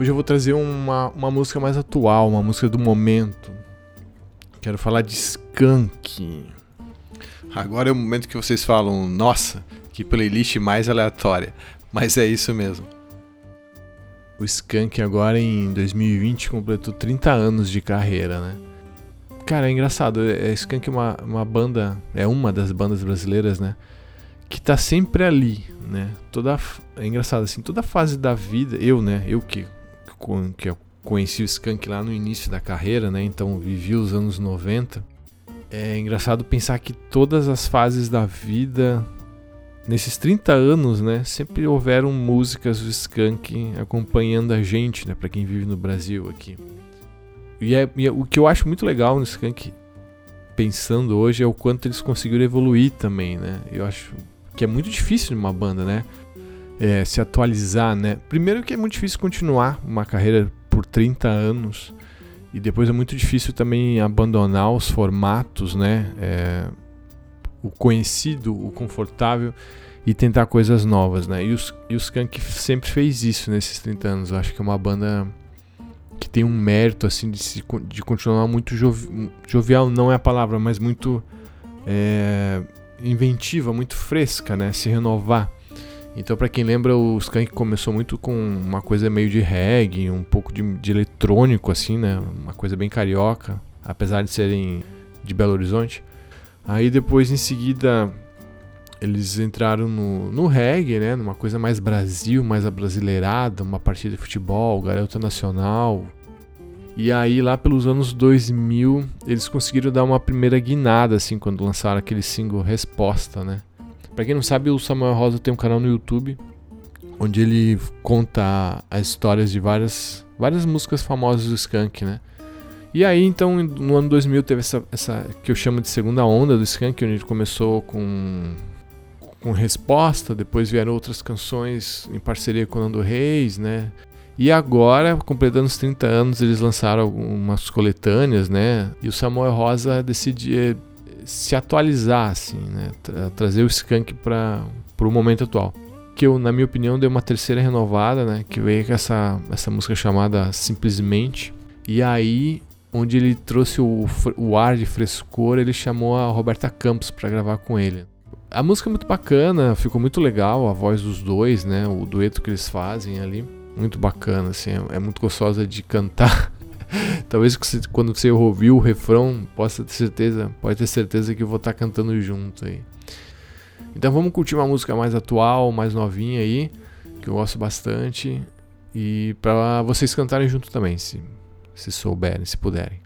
Hoje eu vou trazer uma, uma música mais atual, uma música do momento. Quero falar de Skank. Agora é o momento que vocês falam, nossa, que playlist mais aleatória. Mas é isso mesmo. O Skank agora em 2020 completou 30 anos de carreira, né? Cara, é engraçado. É, Skank é uma, uma banda, é uma das bandas brasileiras, né? Que tá sempre ali, né? Toda, é engraçado assim, toda fase da vida, eu, né? Eu que, que eu conheci o Skank lá no início da carreira, né? Então vivi os anos 90. É engraçado pensar que todas as fases da vida, nesses 30 anos, né? Sempre houveram músicas do Skank acompanhando a gente, né? Para quem vive no Brasil aqui. E, é, e é, o que eu acho muito legal no Skank, pensando hoje, é o quanto eles conseguiram evoluir também, né? Eu acho que é muito difícil numa banda, né? É, se atualizar, né? Primeiro que é muito difícil continuar uma carreira por 30 anos e depois é muito difícil também abandonar os formatos, né? É, o conhecido, o confortável e tentar coisas novas, né? E, os, e Skank sempre fez isso nesses 30 anos. Eu acho que é uma banda que tem um mérito assim de, se, de continuar muito jovi jovial, não é a palavra, mas muito é, inventiva, muito fresca, né? Se renovar. Então, para quem lembra, o Skank começou muito com uma coisa meio de reggae, um pouco de, de eletrônico, assim, né? Uma coisa bem carioca, apesar de serem de Belo Horizonte. Aí depois, em seguida, eles entraram no, no reggae, né? Numa coisa mais Brasil, mais abrasileirada, uma partida de futebol, garota nacional. E aí lá pelos anos 2000, eles conseguiram dar uma primeira guinada assim quando lançaram aquele single Resposta, né? Para quem não sabe, o Samuel Rosa tem um canal no YouTube onde ele conta as histórias de várias várias músicas famosas do Skank, né? E aí, então, no ano 2000 teve essa, essa que eu chamo de segunda onda do Skank, onde ele começou com com resposta, depois vieram outras canções em parceria com o Nando Reis, né? E agora, completando os 30 anos, eles lançaram algumas coletâneas, né? E o Samuel Rosa decidiu se atualizar, assim, né? Tra trazer o Skank para o momento atual. Que eu, na minha opinião, deu uma terceira renovada, né? Que veio com essa, essa música chamada Simplesmente. E aí, onde ele trouxe o, o ar de frescor, ele chamou a Roberta Campos para gravar com ele. A música é muito bacana, ficou muito legal, a voz dos dois, né? O dueto que eles fazem ali. Muito bacana, assim, é, é muito gostosa de cantar. Talvez quando você ouvir o refrão, possa ter certeza, pode ter certeza que eu vou estar tá cantando junto aí. Então vamos curtir uma música mais atual, mais novinha aí, que eu gosto bastante. E para vocês cantarem junto também, se, se souberem, se puderem.